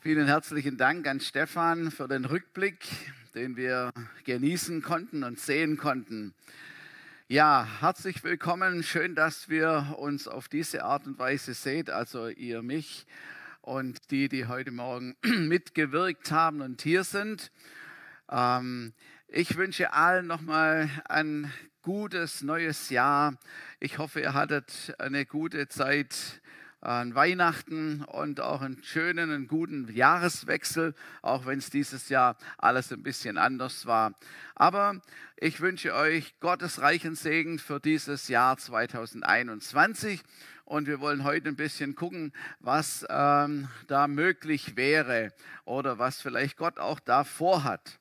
Vielen herzlichen Dank an Stefan für den Rückblick, den wir genießen konnten und sehen konnten. Ja, herzlich willkommen. Schön, dass wir uns auf diese Art und Weise seht, also ihr mich und die, die heute Morgen mitgewirkt haben und hier sind. Ähm, ich wünsche allen nochmal ein gutes neues Jahr. Ich hoffe, ihr hattet eine gute Zeit an Weihnachten und auch einen schönen, einen guten Jahreswechsel, auch wenn es dieses Jahr alles ein bisschen anders war. Aber ich wünsche euch Gottes reichen Segen für dieses Jahr 2021 und wir wollen heute ein bisschen gucken, was ähm, da möglich wäre oder was vielleicht Gott auch da vorhat.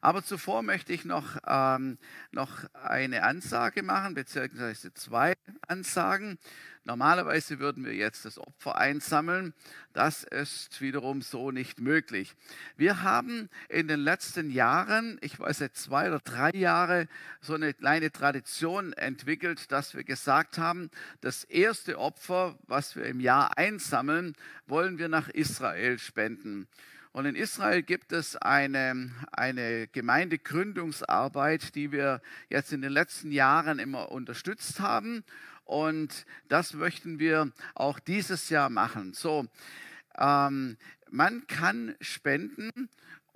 Aber zuvor möchte ich noch, ähm, noch eine Ansage machen, beziehungsweise zwei Ansagen. Normalerweise würden wir jetzt das Opfer einsammeln. Das ist wiederum so nicht möglich. Wir haben in den letzten Jahren, ich weiß jetzt zwei oder drei Jahre, so eine kleine Tradition entwickelt, dass wir gesagt haben, das erste Opfer, was wir im Jahr einsammeln, wollen wir nach Israel spenden. Und in Israel gibt es eine, eine Gemeindegründungsarbeit, die wir jetzt in den letzten Jahren immer unterstützt haben. Und das möchten wir auch dieses Jahr machen. So, ähm, man kann spenden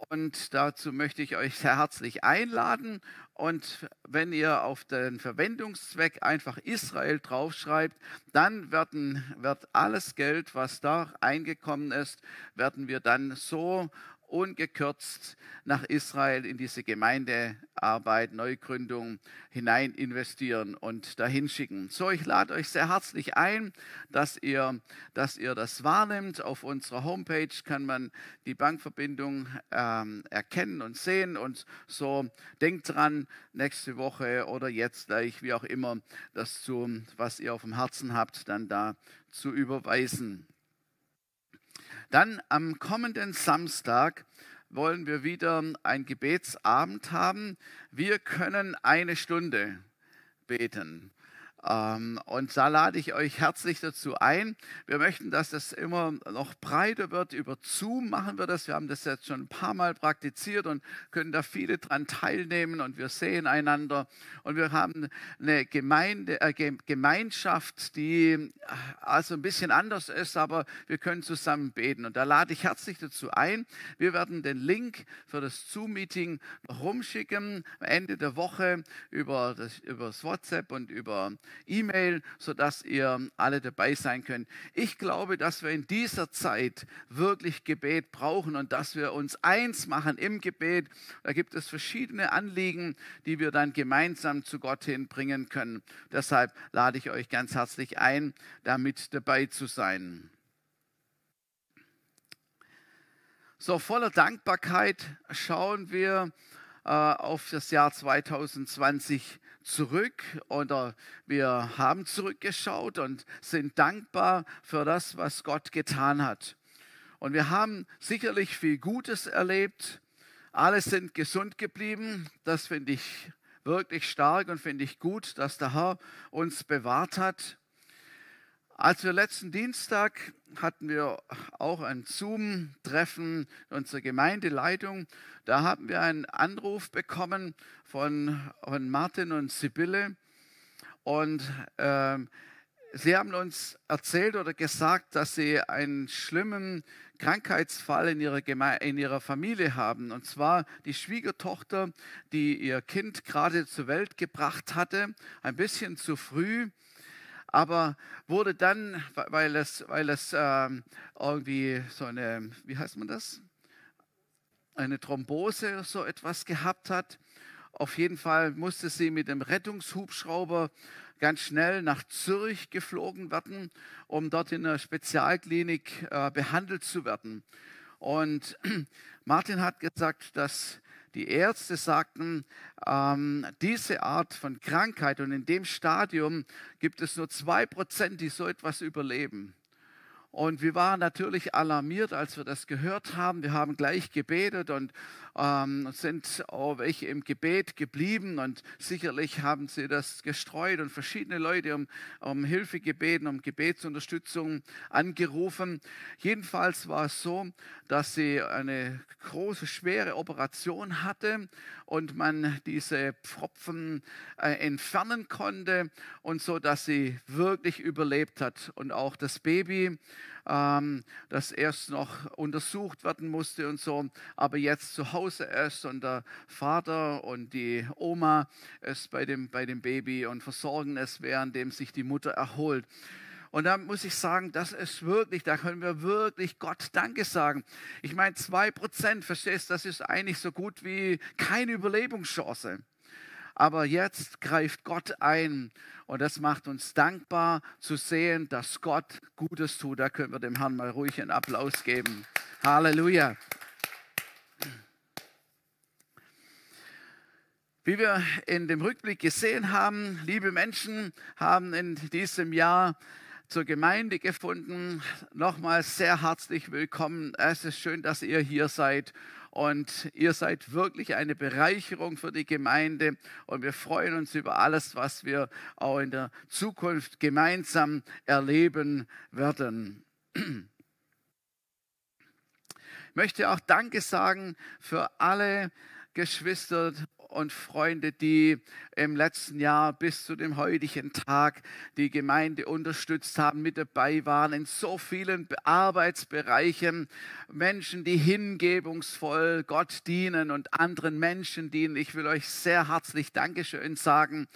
und dazu möchte ich euch sehr herzlich einladen. Und wenn ihr auf den Verwendungszweck einfach Israel draufschreibt, dann werden, wird alles Geld, was da eingekommen ist, werden wir dann so ungekürzt nach Israel in diese Gemeindearbeit, Neugründung hinein investieren und dahin schicken. So, ich lade euch sehr herzlich ein, dass ihr, dass ihr das wahrnimmt. Auf unserer Homepage kann man die Bankverbindung ähm, erkennen und sehen. Und so denkt dran, nächste Woche oder jetzt gleich, wie auch immer, das zu, was ihr auf dem Herzen habt, dann da zu überweisen. Dann am kommenden Samstag wollen wir wieder ein Gebetsabend haben. Wir können eine Stunde beten. Ähm, und da lade ich euch herzlich dazu ein. Wir möchten, dass es immer noch breiter wird. Über Zoom machen wir das. Wir haben das jetzt schon ein paar Mal praktiziert und können da viele dran teilnehmen und wir sehen einander. Und wir haben eine Gemeinde, äh, Gemeinschaft, die äh, also ein bisschen anders ist, aber wir können zusammen beten. Und da lade ich herzlich dazu ein. Wir werden den Link für das Zoom-Meeting rumschicken am Ende der Woche über das, über das WhatsApp und über E-Mail, sodass ihr alle dabei sein könnt. Ich glaube, dass wir in dieser Zeit wirklich Gebet brauchen und dass wir uns eins machen im Gebet. Da gibt es verschiedene Anliegen, die wir dann gemeinsam zu Gott hinbringen können. Deshalb lade ich euch ganz herzlich ein, damit dabei zu sein. So voller Dankbarkeit schauen wir äh, auf das Jahr 2020 zurück oder wir haben zurückgeschaut und sind dankbar für das, was Gott getan hat. Und wir haben sicherlich viel Gutes erlebt. Alle sind gesund geblieben. Das finde ich wirklich stark und finde ich gut, dass der Herr uns bewahrt hat. Als wir letzten Dienstag hatten wir auch ein Zoom-Treffen unserer Gemeindeleitung. Da haben wir einen Anruf bekommen von, von Martin und Sibylle. Und äh, sie haben uns erzählt oder gesagt, dass sie einen schlimmen Krankheitsfall in ihrer, Geme in ihrer Familie haben. Und zwar die Schwiegertochter, die ihr Kind gerade zur Welt gebracht hatte, ein bisschen zu früh aber wurde dann, weil es, weil es ähm, irgendwie so eine, wie heißt man das? Eine Thrombose oder so etwas gehabt hat. Auf jeden Fall musste sie mit dem Rettungshubschrauber ganz schnell nach Zürich geflogen werden, um dort in einer Spezialklinik äh, behandelt zu werden. Und Martin hat gesagt, dass die Ärzte sagten, ähm, diese Art von Krankheit und in dem Stadium gibt es nur zwei Prozent, die so etwas überleben. Und wir waren natürlich alarmiert, als wir das gehört haben. Wir haben gleich gebetet und ähm, sind auch welche im Gebet geblieben. Und sicherlich haben sie das gestreut und verschiedene Leute um, um Hilfe gebeten, um Gebetsunterstützung angerufen. Jedenfalls war es so, dass sie eine große, schwere Operation hatte und man diese Pfropfen äh, entfernen konnte und so, dass sie wirklich überlebt hat. Und auch das Baby ähm, das erst noch untersucht werden musste und so, aber jetzt zu Hause ist und der Vater und die Oma ist bei dem, bei dem Baby und versorgen es, währenddem sich die Mutter erholt. Und da muss ich sagen, das ist wirklich, da können wir wirklich Gott Danke sagen. Ich meine, zwei Prozent, verstehst du, das ist eigentlich so gut wie keine Überlebungschance. Aber jetzt greift Gott ein und das macht uns dankbar zu sehen, dass Gott Gutes tut. Da können wir dem Herrn mal ruhig einen Applaus geben. Halleluja. Wie wir in dem Rückblick gesehen haben, liebe Menschen haben in diesem Jahr zur Gemeinde gefunden. Nochmals sehr herzlich willkommen. Es ist schön, dass ihr hier seid und ihr seid wirklich eine Bereicherung für die Gemeinde und wir freuen uns über alles, was wir auch in der Zukunft gemeinsam erleben werden. Ich möchte auch Danke sagen für alle Geschwister und Freunde, die im letzten Jahr bis zu dem heutigen Tag die Gemeinde unterstützt haben, mit dabei waren in so vielen Arbeitsbereichen. Menschen, die hingebungsvoll Gott dienen und anderen Menschen dienen. Ich will euch sehr herzlich Dankeschön sagen.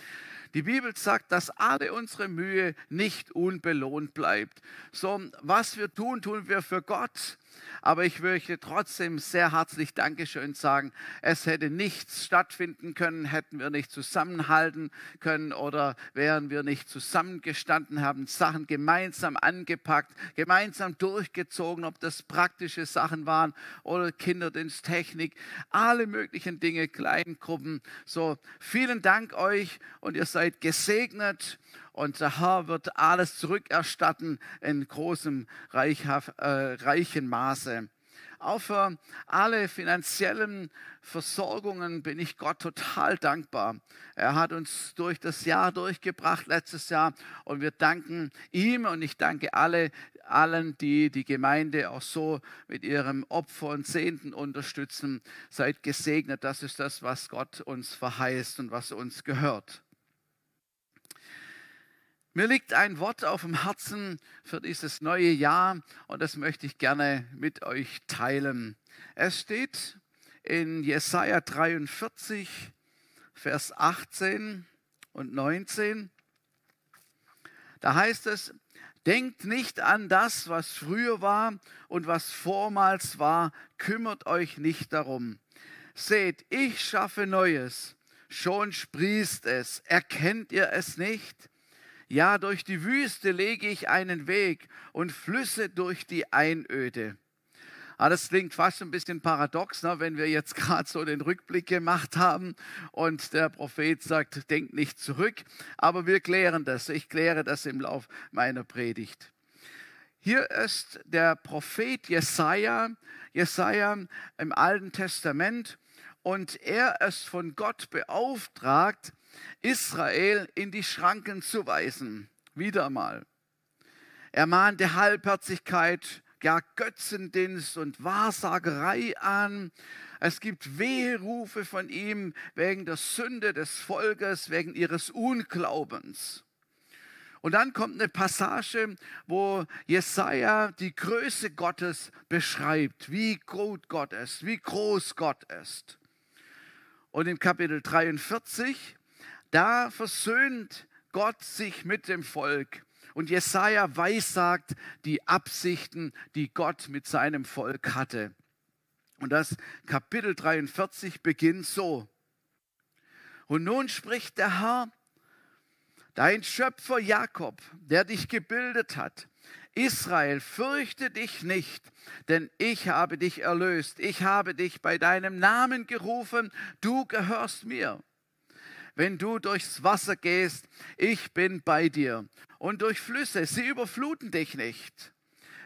Die Bibel sagt, dass alle unsere Mühe nicht unbelohnt bleibt. So, was wir tun, tun wir für Gott. Aber ich möchte trotzdem sehr herzlich Dankeschön sagen. Es hätte nichts stattfinden können, hätten wir nicht zusammenhalten können oder wären wir nicht zusammengestanden, haben Sachen gemeinsam angepackt, gemeinsam durchgezogen, ob das praktische Sachen waren oder Kinderdiensttechnik, alle möglichen Dinge, Kleingruppen. So, vielen Dank euch und ihr seid gesegnet und der Herr wird alles zurückerstatten in großem, reichhaft, äh, reichen Maße. Auch für alle finanziellen Versorgungen bin ich Gott total dankbar. Er hat uns durch das Jahr durchgebracht, letztes Jahr, und wir danken ihm und ich danke alle, allen, die die Gemeinde auch so mit ihrem Opfer und Zehnten unterstützen. Seid gesegnet, das ist das, was Gott uns verheißt und was uns gehört. Mir liegt ein Wort auf dem Herzen für dieses neue Jahr und das möchte ich gerne mit euch teilen. Es steht in Jesaja 43, Vers 18 und 19. Da heißt es, denkt nicht an das, was früher war und was vormals war, kümmert euch nicht darum. Seht, ich schaffe Neues, schon sprießt es, erkennt ihr es nicht? Ja, durch die Wüste lege ich einen Weg und Flüsse durch die Einöde. Ah, das klingt fast ein bisschen paradox, ne, wenn wir jetzt gerade so den Rückblick gemacht haben und der Prophet sagt, denkt nicht zurück. Aber wir klären das. Ich kläre das im Lauf meiner Predigt. Hier ist der Prophet Jesaja, Jesaja im Alten Testament und er ist von Gott beauftragt, Israel in die Schranken zu weisen. Wieder mal. Er mahnte Halbherzigkeit, gar Götzendienst und Wahrsagerei an. Es gibt Wehrufe von ihm wegen der Sünde des Volkes, wegen ihres Unglaubens. Und dann kommt eine Passage, wo Jesaja die Größe Gottes beschreibt, wie gut Gott ist, wie groß Gott ist. Und im Kapitel 43 da versöhnt Gott sich mit dem Volk. Und Jesaja weissagt die Absichten, die Gott mit seinem Volk hatte. Und das Kapitel 43 beginnt so. Und nun spricht der Herr, dein Schöpfer Jakob, der dich gebildet hat. Israel, fürchte dich nicht, denn ich habe dich erlöst. Ich habe dich bei deinem Namen gerufen, du gehörst mir wenn du durchs Wasser gehst, ich bin bei dir. Und durch Flüsse, sie überfluten dich nicht.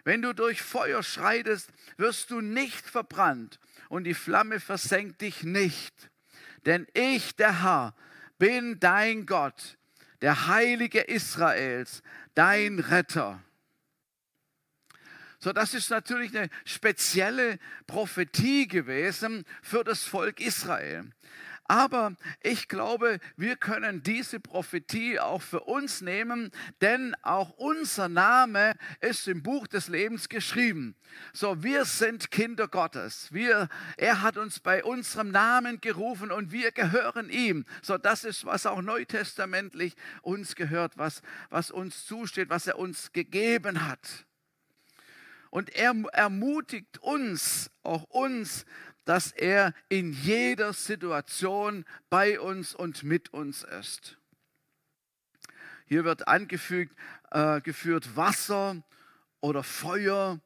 Wenn du durch Feuer schreitest, wirst du nicht verbrannt und die Flamme versenkt dich nicht. Denn ich, der Herr, bin dein Gott, der Heilige Israels, dein Retter. So, das ist natürlich eine spezielle Prophetie gewesen für das Volk Israel. Aber ich glaube, wir können diese Prophetie auch für uns nehmen, denn auch unser Name ist im Buch des Lebens geschrieben. So, wir sind Kinder Gottes. Wir, er hat uns bei unserem Namen gerufen und wir gehören ihm. So, das ist, was auch neutestamentlich uns gehört, was, was uns zusteht, was er uns gegeben hat. Und er ermutigt uns, auch uns, dass er in jeder Situation bei uns und mit uns ist. Hier wird angefügt, äh, geführt Wasser oder Feuer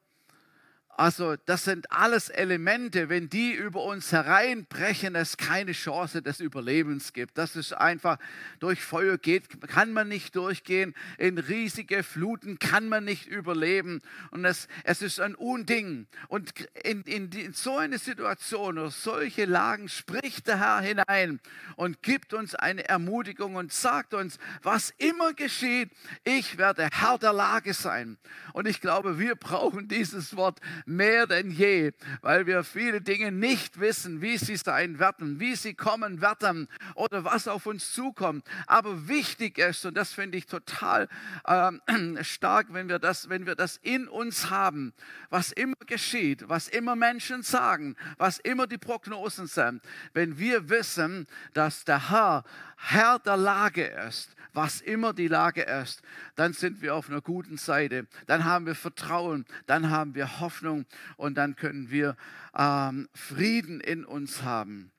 also das sind alles Elemente, wenn die über uns hereinbrechen, es keine Chance des Überlebens gibt. Das ist einfach, durch Feuer geht, kann man nicht durchgehen, in riesige Fluten kann man nicht überleben und es, es ist ein Unding. Und in, in, in so eine Situation oder solche Lagen spricht der Herr hinein und gibt uns eine Ermutigung und sagt uns, was immer geschieht, ich werde Herr der Lage sein. Und ich glaube, wir brauchen dieses Wort mehr denn je, weil wir viele Dinge nicht wissen, wie sie sein werden, wie sie kommen werden oder was auf uns zukommt. Aber wichtig ist, und das finde ich total äh, stark, wenn wir, das, wenn wir das in uns haben, was immer geschieht, was immer Menschen sagen, was immer die Prognosen sind, wenn wir wissen, dass der Herr Herr der Lage ist, was immer die Lage ist, dann sind wir auf einer guten Seite. Dann haben wir Vertrauen, dann haben wir Hoffnung und dann können wir ähm, Frieden in uns haben.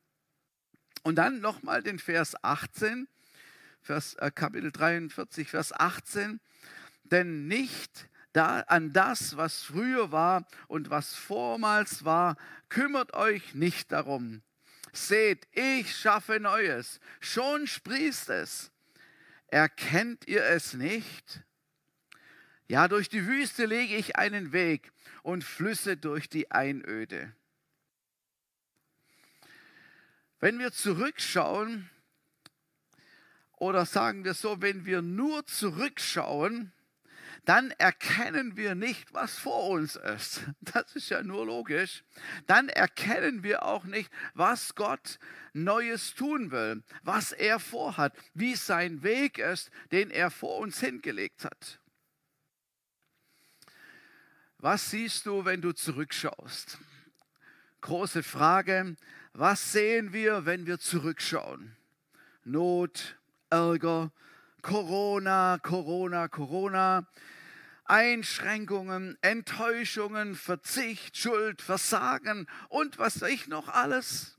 Und dann nochmal den Vers 18, Vers, äh, Kapitel 43, Vers 18. Denn nicht da, an das, was früher war und was vormals war, kümmert euch nicht darum. Seht, ich schaffe Neues. Schon sprießt es. Erkennt ihr es nicht? Ja, durch die Wüste lege ich einen Weg und Flüsse durch die Einöde. Wenn wir zurückschauen, oder sagen wir so, wenn wir nur zurückschauen, dann erkennen wir nicht, was vor uns ist. Das ist ja nur logisch. Dann erkennen wir auch nicht, was Gott Neues tun will, was er vorhat, wie sein Weg ist, den er vor uns hingelegt hat. Was siehst du, wenn du zurückschaust? Große Frage, was sehen wir, wenn wir zurückschauen? Not, Ärger, Corona, Corona, Corona. Einschränkungen, Enttäuschungen, Verzicht, Schuld, Versagen und was ich noch alles.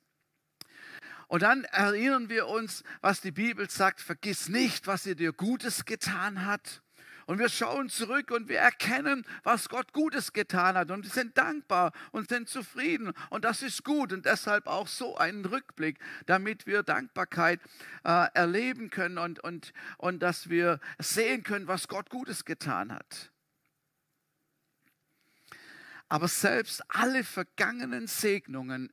Und dann erinnern wir uns, was die Bibel sagt, vergiss nicht, was er dir Gutes getan hat. Und wir schauen zurück und wir erkennen, was Gott Gutes getan hat und sind dankbar und sind zufrieden. Und das ist gut und deshalb auch so einen Rückblick, damit wir Dankbarkeit äh, erleben können und, und, und dass wir sehen können, was Gott Gutes getan hat. Aber selbst alle vergangenen Segnungen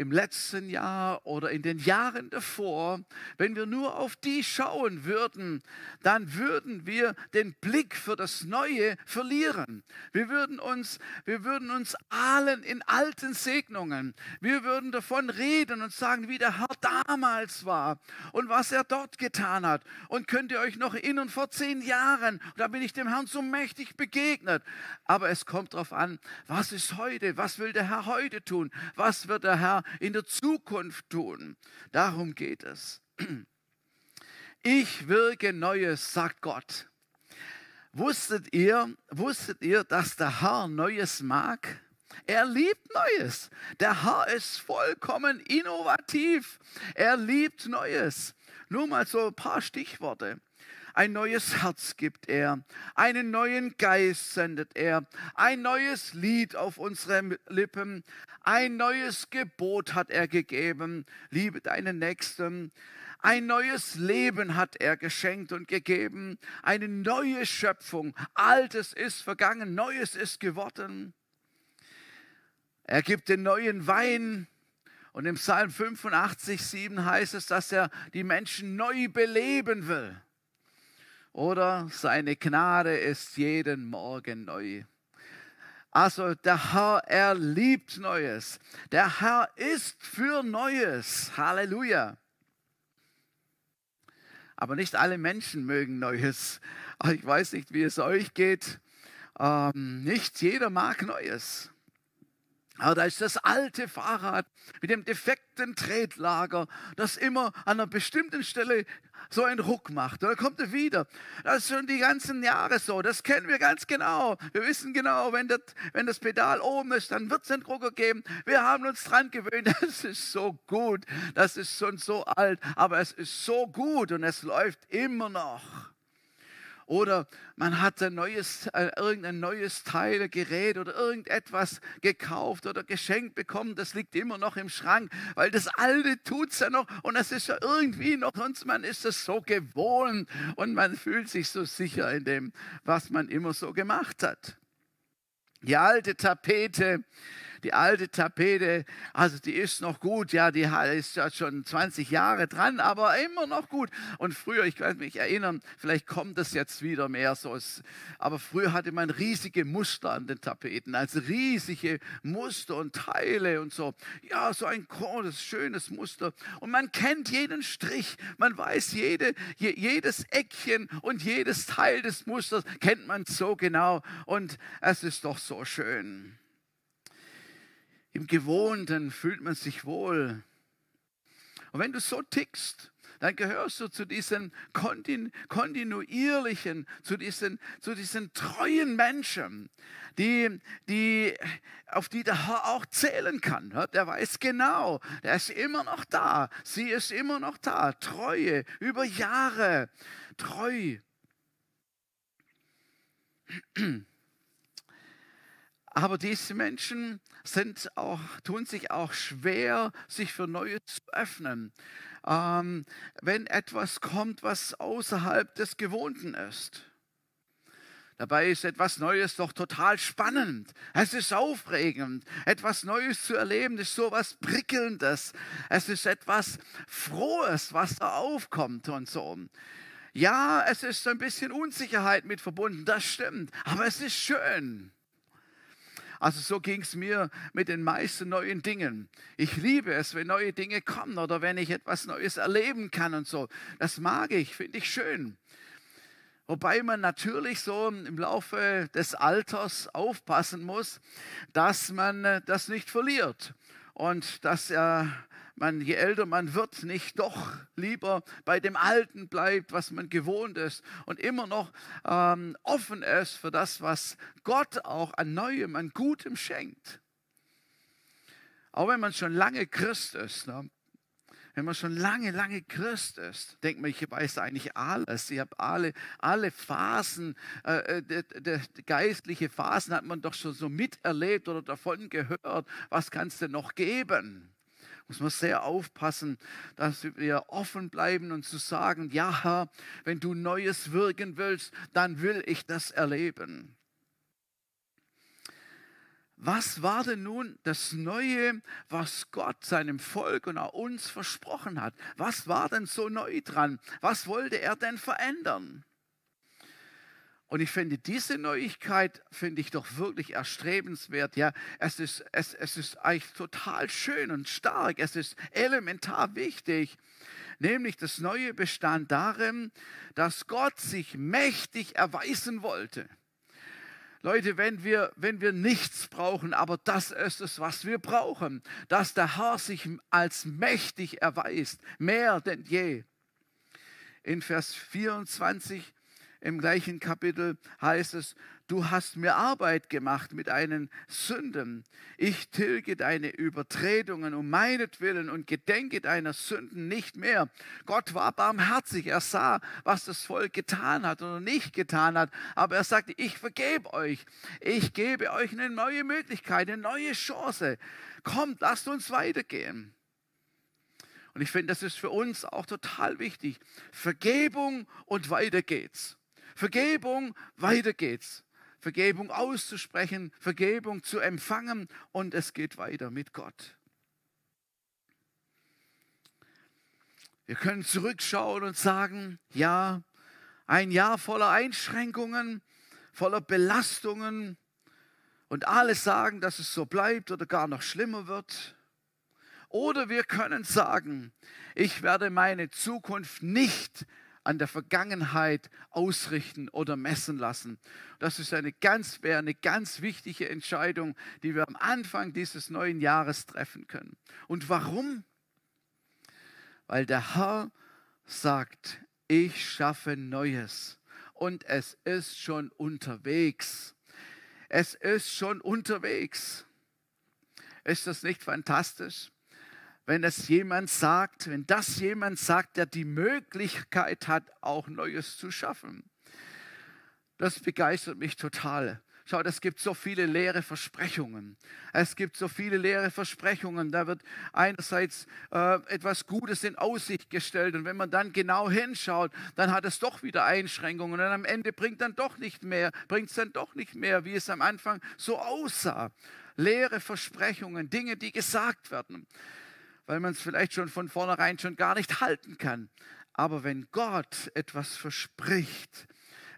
im letzten Jahr oder in den Jahren davor, wenn wir nur auf die schauen würden, dann würden wir den Blick für das Neue verlieren. Wir würden uns, wir würden uns ahlen in alten Segnungen. Wir würden davon reden und sagen, wie der Herr damals war und was er dort getan hat. Und könnt ihr euch noch erinnern, vor zehn Jahren, da bin ich dem Herrn so mächtig begegnet. Aber es kommt darauf an, was ist heute? Was will der Herr heute tun? Was wird der Herr in der Zukunft tun. Darum geht es. Ich wirke Neues, sagt Gott. Wusstet ihr, wusstet ihr, dass der Herr Neues mag? Er liebt Neues. Der Herr ist vollkommen innovativ. Er liebt Neues. Nur mal so ein paar Stichworte. Ein neues Herz gibt er, einen neuen Geist sendet er, ein neues Lied auf unsere Lippen, ein neues Gebot hat er gegeben, liebe deinen Nächsten. Ein neues Leben hat er geschenkt und gegeben, eine neue Schöpfung. Altes ist vergangen, Neues ist geworden. Er gibt den neuen Wein. Und im Psalm 85, 7 heißt es, dass er die Menschen neu beleben will. Oder seine Gnade ist jeden Morgen neu. Also der Herr, er liebt Neues. Der Herr ist für Neues. Halleluja. Aber nicht alle Menschen mögen Neues. Ich weiß nicht, wie es euch geht. Ähm, nicht jeder mag Neues. Aber da ist das alte Fahrrad mit dem defekten Tretlager, das immer an einer bestimmten Stelle so einen Ruck macht. Dann kommt er wieder. Das ist schon die ganzen Jahre so. Das kennen wir ganz genau. Wir wissen genau, wenn das, wenn das Pedal oben ist, dann wird es einen Rucker geben. Wir haben uns dran gewöhnt. Das ist so gut. Das ist schon so alt. Aber es ist so gut und es läuft immer noch. Oder man hat ein neues, äh, irgendein neues Teil, Gerät oder irgendetwas gekauft oder geschenkt bekommen. Das liegt immer noch im Schrank, weil das Alte tut es ja noch und es ist ja irgendwie noch, sonst man ist es so gewohnt und man fühlt sich so sicher in dem, was man immer so gemacht hat. Die alte Tapete, die alte Tapete, also die ist noch gut, ja, die ist ja schon 20 Jahre dran, aber immer noch gut. Und früher, ich kann mich erinnern, vielleicht kommt das jetzt wieder mehr so, aber früher hatte man riesige Muster an den Tapeten, also riesige Muster und Teile und so. Ja, so ein großes, schönes Muster. Und man kennt jeden Strich, man weiß jede, jedes Eckchen und jedes Teil des Musters kennt man so genau. Und es ist doch so schön. Im Gewohnten fühlt man sich wohl. Und wenn du so tickst, dann gehörst du zu diesen kontinuierlichen, zu diesen, zu diesen treuen Menschen, die, die, auf die der Herr auch zählen kann. Der weiß genau, der ist immer noch da, sie ist immer noch da, treue, über Jahre, treu. Aber diese Menschen sind auch, tun sich auch schwer, sich für Neues zu öffnen. Ähm, wenn etwas kommt, was außerhalb des Gewohnten ist. Dabei ist etwas Neues doch total spannend. Es ist aufregend. Etwas Neues zu erleben ist so etwas Prickelndes. Es ist etwas Frohes, was da aufkommt und so. Ja, es ist ein bisschen Unsicherheit mit verbunden, das stimmt. Aber es ist schön. Also so ging es mir mit den meisten neuen Dingen. Ich liebe es, wenn neue Dinge kommen oder wenn ich etwas Neues erleben kann und so. Das mag ich, finde ich schön. Wobei man natürlich so im Laufe des Alters aufpassen muss, dass man äh, das nicht verliert und dass er man, je älter man wird, nicht doch lieber bei dem Alten bleibt, was man gewohnt ist und immer noch ähm, offen ist für das, was Gott auch an Neuem, an Gutem schenkt. Auch wenn man schon lange Christ ist, ne? wenn man schon lange, lange Christ ist, denkt man, ich weiß eigentlich alles. Ich habe alle, alle Phasen, äh, äh de, de, de geistliche Phasen hat man doch schon so miterlebt oder davon gehört. Was kann es denn noch geben? Muss man sehr aufpassen, dass wir offen bleiben und zu sagen, ja Herr, wenn du Neues wirken willst, dann will ich das erleben. Was war denn nun das Neue, was Gott seinem Volk und auch uns versprochen hat? Was war denn so neu dran? Was wollte er denn verändern? Und ich finde diese Neuigkeit, finde ich doch wirklich erstrebenswert. Ja, es ist, es, es ist eigentlich total schön und stark. Es ist elementar wichtig. Nämlich das Neue bestand darin, dass Gott sich mächtig erweisen wollte. Leute, wenn wir, wenn wir nichts brauchen, aber das ist es, was wir brauchen, dass der Herr sich als mächtig erweist, mehr denn je. In Vers 24 im gleichen Kapitel heißt es, du hast mir Arbeit gemacht mit deinen Sünden. Ich tilge deine Übertretungen um meinetwillen und gedenke deiner Sünden nicht mehr. Gott war barmherzig. Er sah, was das Volk getan hat oder nicht getan hat. Aber er sagte, ich vergebe euch. Ich gebe euch eine neue Möglichkeit, eine neue Chance. Kommt, lasst uns weitergehen. Und ich finde, das ist für uns auch total wichtig. Vergebung und weiter geht's. Vergebung, weiter geht's. Vergebung auszusprechen, Vergebung zu empfangen und es geht weiter mit Gott. Wir können zurückschauen und sagen, ja, ein Jahr voller Einschränkungen, voller Belastungen und alles sagen, dass es so bleibt oder gar noch schlimmer wird. Oder wir können sagen, ich werde meine Zukunft nicht an der Vergangenheit ausrichten oder messen lassen. Das ist eine ganz, wäre eine ganz wichtige Entscheidung, die wir am Anfang dieses neuen Jahres treffen können. Und warum? Weil der Herr sagt, ich schaffe Neues und es ist schon unterwegs. Es ist schon unterwegs. Ist das nicht fantastisch? Wenn es jemand sagt, wenn das jemand sagt, der die Möglichkeit hat, auch Neues zu schaffen. Das begeistert mich total. Schaut, es gibt so viele leere Versprechungen. Es gibt so viele leere Versprechungen. Da wird einerseits äh, etwas Gutes in Aussicht gestellt und wenn man dann genau hinschaut, dann hat es doch wieder Einschränkungen und am Ende bringt dann doch nicht mehr, bringt es dann doch nicht mehr, wie es am Anfang so aussah. Leere Versprechungen, Dinge, die gesagt werden weil man es vielleicht schon von vornherein schon gar nicht halten kann. Aber wenn Gott etwas verspricht,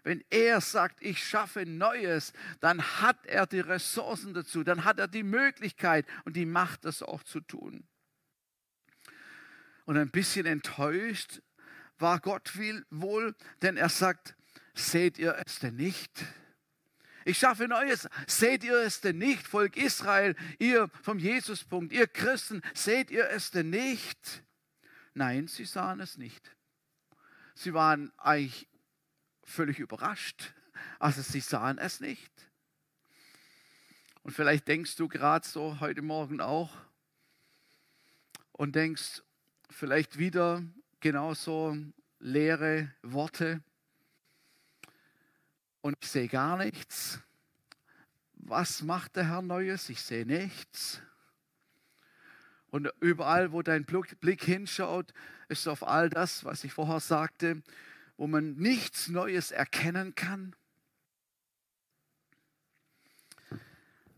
wenn er sagt, ich schaffe Neues, dann hat er die Ressourcen dazu, dann hat er die Möglichkeit und die Macht, das auch zu tun. Und ein bisschen enttäuscht war Gott wohl, denn er sagt, seht ihr es denn nicht? Ich schaffe Neues. Seht ihr es denn nicht, Volk Israel, ihr vom Jesuspunkt, ihr Christen, seht ihr es denn nicht? Nein, sie sahen es nicht. Sie waren eigentlich völlig überrascht. Also sie sahen es nicht. Und vielleicht denkst du gerade so heute Morgen auch und denkst vielleicht wieder genauso leere Worte und ich sehe gar nichts. Was macht der Herr Neues? Ich sehe nichts. Und überall, wo dein Blick hinschaut, ist auf all das, was ich vorher sagte, wo man nichts Neues erkennen kann.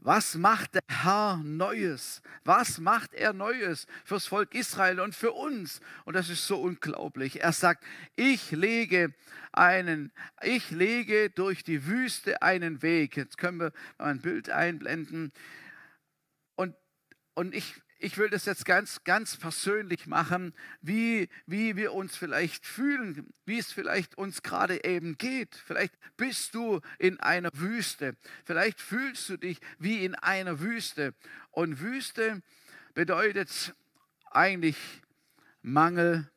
Was macht der Herr Neues? Was macht er Neues fürs Volk Israel und für uns? Und das ist so unglaublich. Er sagt, ich lege einen, ich lege durch die Wüste einen Weg. Jetzt können wir ein Bild einblenden. Und, und ich, ich will das jetzt ganz, ganz persönlich machen, wie, wie wir uns vielleicht fühlen, wie es vielleicht uns gerade eben geht. Vielleicht bist du in einer Wüste. Vielleicht fühlst du dich wie in einer Wüste. Und Wüste bedeutet eigentlich Mangel.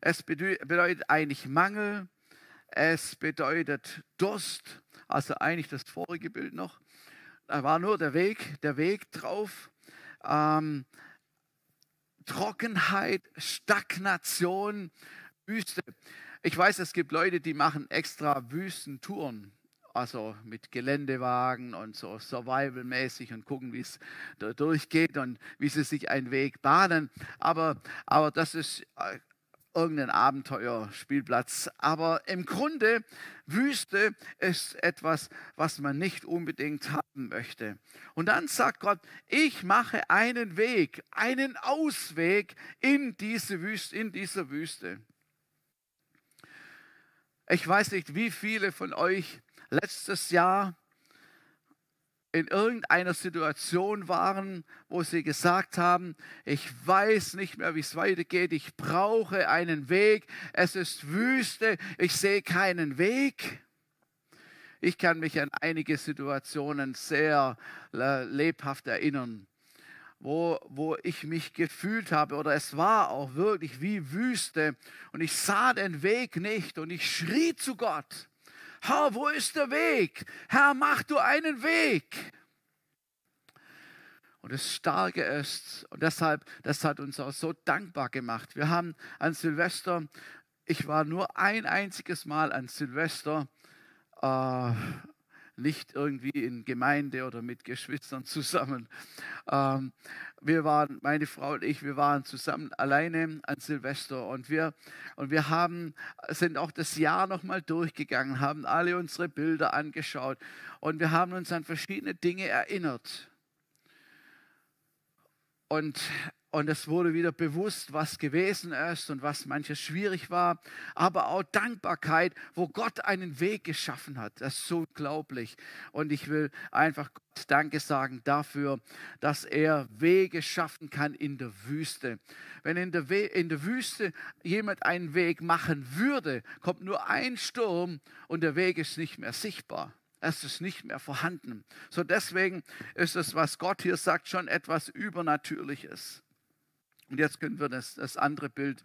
Es bedeutet eigentlich Mangel. Es bedeutet Durst. Also eigentlich das vorige Bild noch. Da war nur der Weg, der Weg drauf. Ähm, Trockenheit, Stagnation, Wüste. Ich weiß, es gibt Leute, die machen extra Wüstentouren, also mit Geländewagen und so survivalmäßig und gucken, wie es da durchgeht und wie sie sich einen Weg bahnen. Aber, aber das ist äh, irgendein Abenteuerspielplatz. Aber im Grunde, Wüste ist etwas, was man nicht unbedingt haben möchte. Und dann sagt Gott, ich mache einen Weg, einen Ausweg in diese Wüste, in dieser Wüste. Ich weiß nicht, wie viele von euch letztes Jahr in irgendeiner Situation waren, wo sie gesagt haben, ich weiß nicht mehr, wie es weitergeht, ich brauche einen Weg, es ist Wüste, ich sehe keinen Weg. Ich kann mich an einige Situationen sehr lebhaft erinnern. wo, wo ich mich gefühlt habe, oder es war auch wirklich wie Wüste, und ich sah den Weg nicht, und ich schrie zu Gott, Herr, wo ist der Weg? Herr, mach du einen Weg. Und das Starke ist, und deshalb, das hat uns auch so dankbar gemacht. Wir haben an Silvester, ich war nur ein einziges Mal an Silvester äh, nicht irgendwie in Gemeinde oder mit Geschwistern zusammen. Ähm, wir waren, meine Frau und ich, wir waren zusammen alleine an Silvester und wir, und wir haben, sind auch das Jahr nochmal durchgegangen, haben alle unsere Bilder angeschaut und wir haben uns an verschiedene Dinge erinnert. Und und es wurde wieder bewusst, was gewesen ist und was manches schwierig war. Aber auch Dankbarkeit, wo Gott einen Weg geschaffen hat. Das ist so unglaublich. Und ich will einfach Gott Danke sagen dafür, dass er Wege schaffen kann in der Wüste. Wenn in der, We in der Wüste jemand einen Weg machen würde, kommt nur ein Sturm und der Weg ist nicht mehr sichtbar. Es ist nicht mehr vorhanden. So deswegen ist es, was Gott hier sagt, schon etwas Übernatürliches. Und jetzt können wir das, das andere Bild,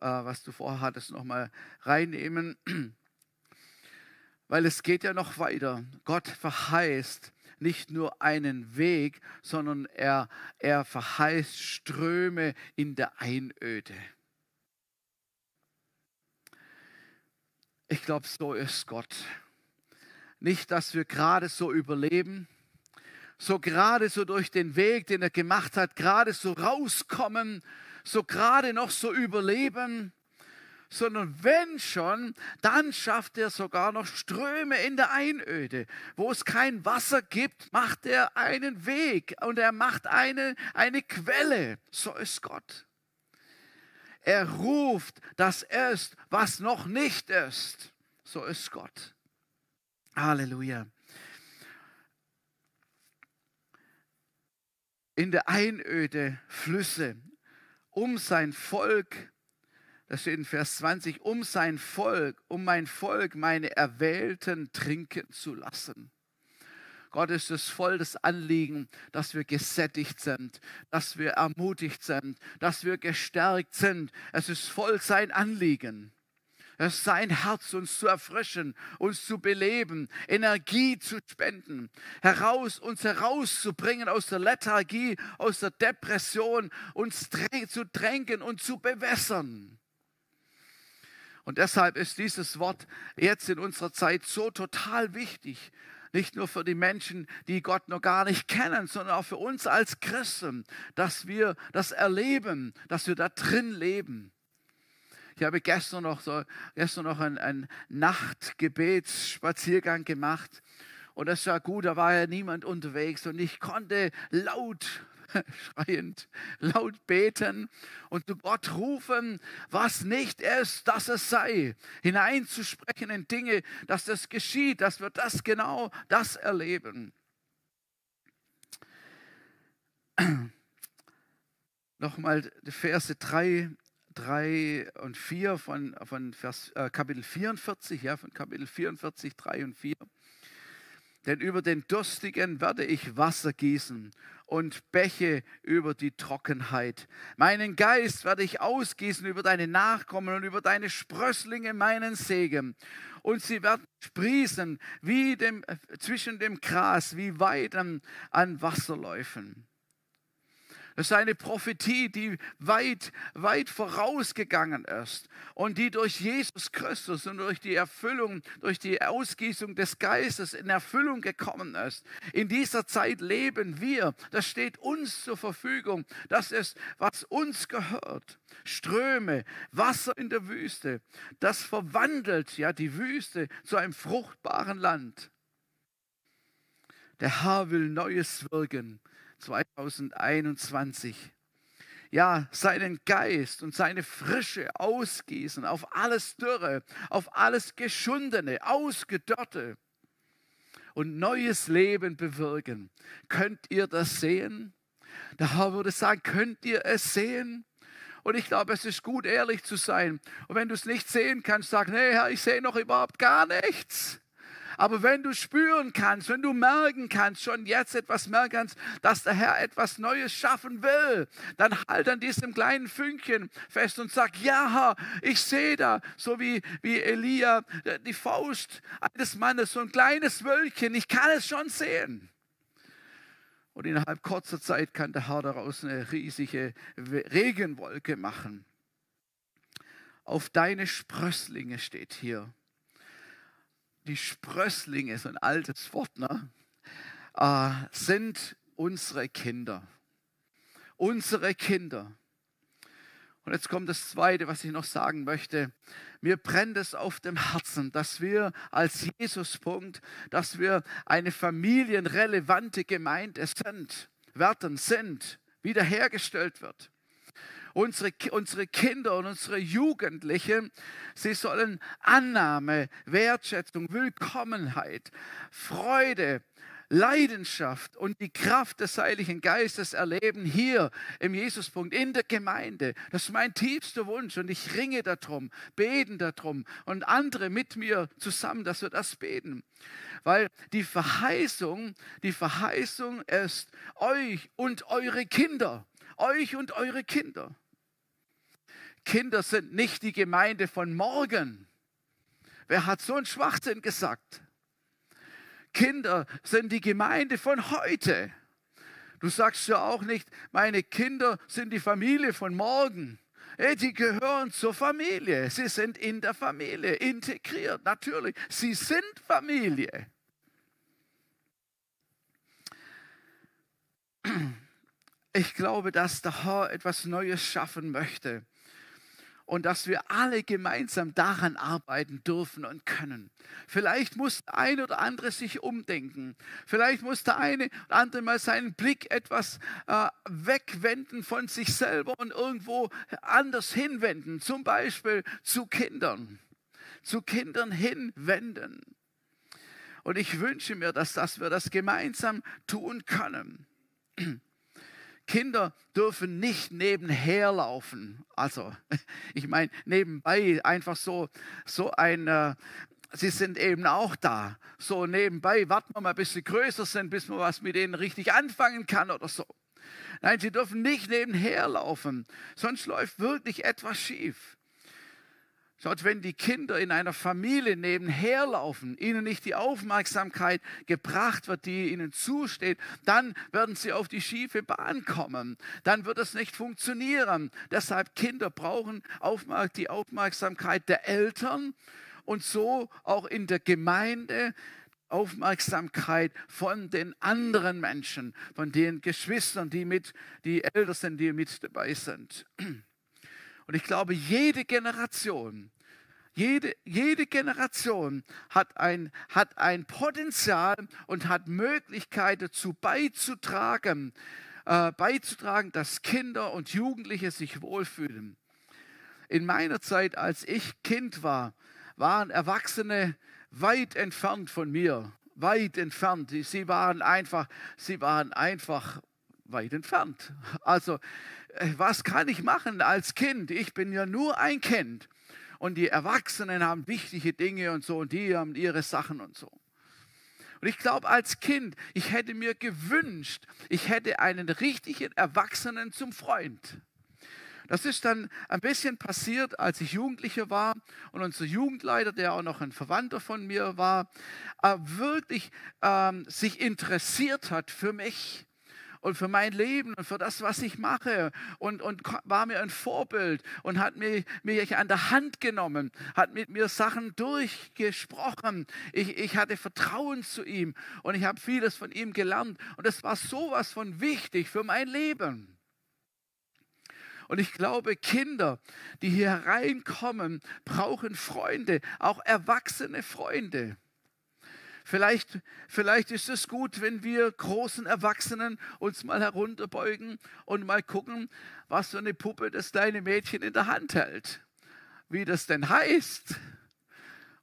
äh, was du vorher hattest, nochmal reinnehmen. Weil es geht ja noch weiter. Gott verheißt nicht nur einen Weg, sondern er, er verheißt Ströme in der Einöde. Ich glaube, so ist Gott. Nicht, dass wir gerade so überleben, so gerade so durch den Weg, den er gemacht hat, gerade so rauskommen, so gerade noch so überleben, sondern wenn schon, dann schafft er sogar noch Ströme in der Einöde. Wo es kein Wasser gibt, macht er einen Weg und er macht eine, eine Quelle. So ist Gott. Er ruft das ist, was noch nicht ist. So ist Gott. Halleluja. In der Einöde Flüsse, um sein Volk, das steht in Vers 20, um sein Volk, um mein Volk, meine Erwählten trinken zu lassen. Gott ist es voll das Anliegen, dass wir gesättigt sind, dass wir ermutigt sind, dass wir gestärkt sind. Es ist voll sein Anliegen. Sein Herz, uns zu erfrischen, uns zu beleben, Energie zu spenden, heraus, uns herauszubringen aus der Lethargie, aus der Depression, uns zu tränken und zu bewässern. Und deshalb ist dieses Wort jetzt in unserer Zeit so total wichtig. Nicht nur für die Menschen, die Gott noch gar nicht kennen, sondern auch für uns als Christen, dass wir das erleben, dass wir da drin leben. Ich habe gestern noch, so, gestern noch einen, einen Nachtgebetsspaziergang gemacht und das war gut, da war ja niemand unterwegs und ich konnte laut schreiend, laut beten und zu Gott rufen, was nicht ist, dass es sei, hineinzusprechen in Dinge, dass das geschieht, dass wir das genau das erleben. Nochmal die Verse 3 3 und 4 von, von Vers, äh, Kapitel 44, ja, von Kapitel 44, 3 und 4. Denn über den Durstigen werde ich Wasser gießen und Bäche über die Trockenheit. Meinen Geist werde ich ausgießen über deine Nachkommen und über deine Sprösslinge meinen Segen. Und sie werden sprießen wie dem, zwischen dem Gras, wie Weiden an Wasserläufen. Das ist eine Prophetie, die weit, weit vorausgegangen ist und die durch Jesus Christus und durch die Erfüllung, durch die Ausgießung des Geistes in Erfüllung gekommen ist. In dieser Zeit leben wir. Das steht uns zur Verfügung. Das ist, was uns gehört. Ströme, Wasser in der Wüste. Das verwandelt ja die Wüste zu einem fruchtbaren Land. Der Herr will Neues wirken. 2021. Ja, seinen Geist und seine Frische ausgießen auf alles Dürre, auf alles Geschundene, Ausgedörrte und neues Leben bewirken. Könnt ihr das sehen? Der Herr würde sagen, könnt ihr es sehen? Und ich glaube, es ist gut, ehrlich zu sein. Und wenn du es nicht sehen kannst, sag, nee, Herr, ich sehe noch überhaupt gar nichts. Aber wenn du spüren kannst, wenn du merken kannst, schon jetzt etwas merken kannst, dass der Herr etwas Neues schaffen will, dann halt an diesem kleinen Fünkchen fest und sag, ja, ich sehe da, so wie, wie Elia, äh, die Faust eines Mannes, so ein kleines Wölkchen, ich kann es schon sehen. Und innerhalb kurzer Zeit kann der Herr daraus eine riesige Regenwolke machen. Auf deine Sprösslinge steht hier. Die Sprösslinge, so ein altes Wort, ne? Äh, sind unsere Kinder. Unsere Kinder. Und jetzt kommt das Zweite, was ich noch sagen möchte. Mir brennt es auf dem Herzen, dass wir als Jesuspunkt, dass wir eine familienrelevante Gemeinde sind, werden, sind, wiederhergestellt wird. Unsere, unsere Kinder und unsere Jugendlichen, sie sollen Annahme, Wertschätzung, Willkommenheit, Freude, Leidenschaft und die Kraft des Heiligen Geistes erleben hier im Jesuspunkt, in der Gemeinde. Das ist mein tiefster Wunsch und ich ringe darum, beten darum und andere mit mir zusammen, dass wir das beten. Weil die Verheißung, die Verheißung ist euch und eure Kinder, euch und eure Kinder. Kinder sind nicht die Gemeinde von morgen. Wer hat so einen Schwachsinn gesagt? Kinder sind die Gemeinde von heute. Du sagst ja auch nicht, meine Kinder sind die Familie von morgen. Hey, die gehören zur Familie. Sie sind in der Familie integriert, natürlich. Sie sind Familie. Ich glaube, dass der Herr etwas Neues schaffen möchte und dass wir alle gemeinsam daran arbeiten dürfen und können. Vielleicht muss der eine oder andere sich umdenken. Vielleicht muss der eine oder andere mal seinen Blick etwas äh, wegwenden von sich selber und irgendwo anders hinwenden. Zum Beispiel zu Kindern. Zu Kindern hinwenden. Und ich wünsche mir, dass, dass wir das gemeinsam tun können. Kinder dürfen nicht nebenher laufen. Also, ich meine, nebenbei einfach so, so ein, äh, sie sind eben auch da. So nebenbei warten wir mal, bis sie größer sind, bis man was mit denen richtig anfangen kann oder so. Nein, sie dürfen nicht nebenher laufen, sonst läuft wirklich etwas schief. Schaut, wenn die Kinder in einer Familie nebenher laufen, ihnen nicht die Aufmerksamkeit gebracht wird, die ihnen zusteht, dann werden sie auf die schiefe Bahn kommen. Dann wird es nicht funktionieren. Deshalb Kinder brauchen die Aufmerksamkeit der Eltern und so auch in der Gemeinde Aufmerksamkeit von den anderen Menschen, von den Geschwistern, die mit, die älter sind, die mit dabei sind. Und ich glaube, jede Generation, jede, jede Generation hat ein, hat ein Potenzial und hat Möglichkeit dazu beizutragen, äh, beizutragen, dass Kinder und Jugendliche sich wohlfühlen. In meiner Zeit, als ich Kind war, waren Erwachsene weit entfernt von mir, weit entfernt. Sie waren einfach, sie waren einfach weit entfernt. Also äh, was kann ich machen als Kind? Ich bin ja nur ein Kind. Und die Erwachsenen haben wichtige Dinge und so und die haben ihre Sachen und so. Und ich glaube, als Kind, ich hätte mir gewünscht, ich hätte einen richtigen Erwachsenen zum Freund. Das ist dann ein bisschen passiert, als ich Jugendlicher war und unser Jugendleiter, der auch noch ein Verwandter von mir war, äh, wirklich ähm, sich interessiert hat für mich und für mein Leben und für das, was ich mache und, und war mir ein Vorbild und hat mich, mich an der Hand genommen, hat mit mir Sachen durchgesprochen. Ich, ich hatte Vertrauen zu ihm und ich habe vieles von ihm gelernt und es war sowas von wichtig für mein Leben. Und ich glaube, Kinder, die hier reinkommen, brauchen Freunde, auch erwachsene Freunde. Vielleicht, vielleicht ist es gut, wenn wir großen Erwachsenen uns mal herunterbeugen und mal gucken, was für eine Puppe das kleine Mädchen in der Hand hält. Wie das denn heißt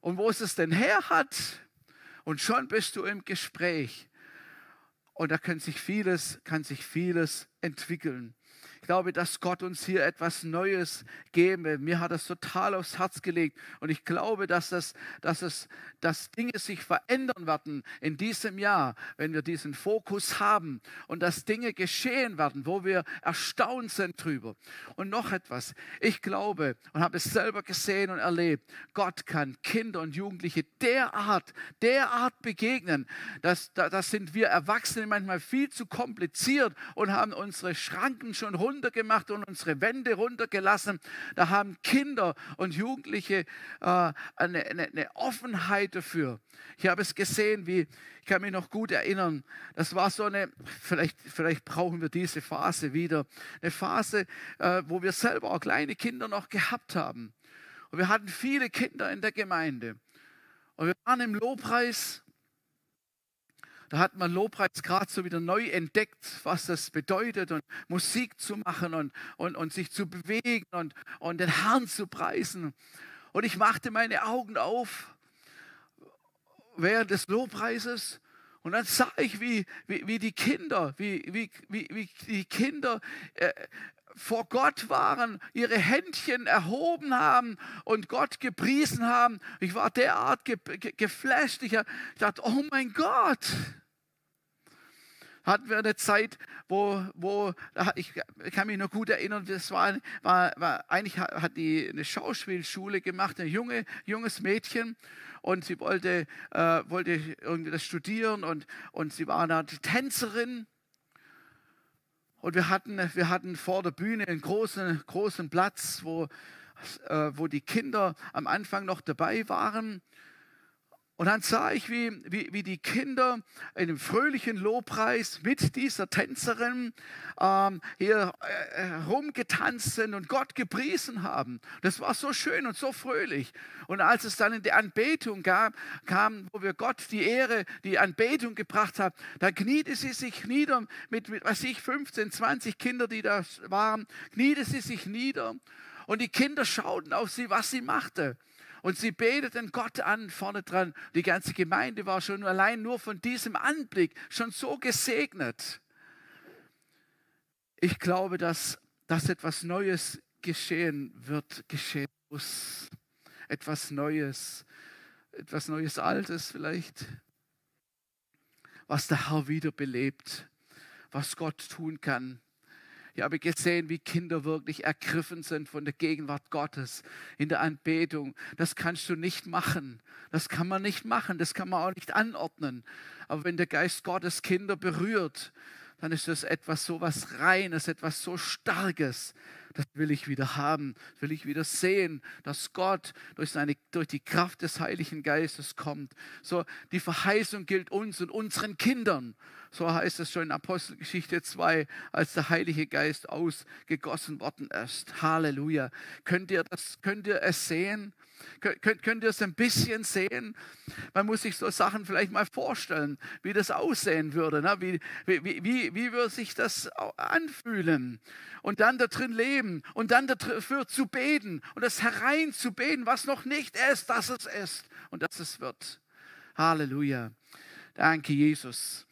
und wo es es denn her hat. Und schon bist du im Gespräch. Und da kann sich vieles, kann sich vieles entwickeln. Glaube, dass Gott uns hier etwas Neues gebe. Mir hat das total aufs Herz gelegt. Und ich glaube, dass, das, dass, es, dass Dinge sich verändern werden in diesem Jahr, wenn wir diesen Fokus haben und dass Dinge geschehen werden, wo wir erstaunt sind drüber. Und noch etwas. Ich glaube und habe es selber gesehen und erlebt, Gott kann Kinder und Jugendliche derart, derart begegnen. Das, das sind wir Erwachsene manchmal viel zu kompliziert und haben unsere Schranken schon runtergemacht und unsere Wände runtergelassen. Da haben Kinder und Jugendliche äh, eine, eine, eine Offenheit dafür. Ich habe es gesehen, wie, ich kann mich noch gut erinnern, das war so eine, vielleicht, vielleicht brauchen wir diese Phase wieder, eine Phase, äh, wo wir selber auch kleine Kinder noch gehabt haben. Und wir hatten viele Kinder in der Gemeinde. Und wir waren im Lobpreis da hat man Lobpreis gerade so wieder neu entdeckt, was das bedeutet und Musik zu machen und, und, und sich zu bewegen und, und den Herrn zu preisen. Und ich machte meine Augen auf während des Lobpreises und dann sah ich, wie, wie, wie die Kinder, wie, wie, wie, die Kinder äh, vor Gott waren, ihre Händchen erhoben haben und Gott gepriesen haben. Ich war derart ge ge geflasht. Ich dachte, oh mein Gott. Hatten wir eine Zeit, wo, wo ich kann mich noch gut erinnern, das war, war, war eigentlich hat die eine Schauspielschule gemacht, ein junge, junges Mädchen und sie wollte, äh, wollte irgendwie das studieren und, und sie war die Tänzerin und wir hatten, wir hatten vor der Bühne einen großen, großen Platz, wo, äh, wo die Kinder am Anfang noch dabei waren. Und dann sah ich, wie, wie, wie die Kinder in einem fröhlichen Lobpreis mit dieser Tänzerin ähm, hier äh, rumgetanzt sind und Gott gepriesen haben. Das war so schön und so fröhlich. Und als es dann in die Anbetung gab, kam, wo wir Gott die Ehre, die Anbetung gebracht haben, da kniete sie sich nieder mit, mit was ich, 15, 20 Kinder, die da waren, kniete sie sich nieder. Und die Kinder schauten auf sie, was sie machte. Und sie beteten Gott an vorne dran. Die ganze Gemeinde war schon allein nur von diesem Anblick schon so gesegnet. Ich glaube, dass, dass etwas Neues geschehen wird, geschehen muss. Etwas Neues, etwas Neues Altes vielleicht, was der Herr wiederbelebt, was Gott tun kann. Ich habe gesehen, wie Kinder wirklich ergriffen sind von der Gegenwart Gottes in der Anbetung. Das kannst du nicht machen. Das kann man nicht machen. Das kann man auch nicht anordnen. Aber wenn der Geist Gottes Kinder berührt, dann ist das etwas so was Reines, etwas so Starkes. Das will ich wieder haben, das will ich wieder sehen, dass Gott durch, seine, durch die Kraft des Heiligen Geistes kommt. So, die Verheißung gilt uns und unseren Kindern. So heißt es schon in Apostelgeschichte 2, als der Heilige Geist ausgegossen worden ist. Halleluja. Könnt ihr, das, könnt ihr es sehen? Könnt, könnt ihr es ein bisschen sehen? Man muss sich so Sachen vielleicht mal vorstellen, wie das aussehen würde. Ne? Wie, wie, wie, wie würde sich das anfühlen? Und dann da drin leben und dann dafür zu beten und das hereinzubeten, was noch nicht ist, dass es ist und dass es wird. Halleluja. Danke, Jesus.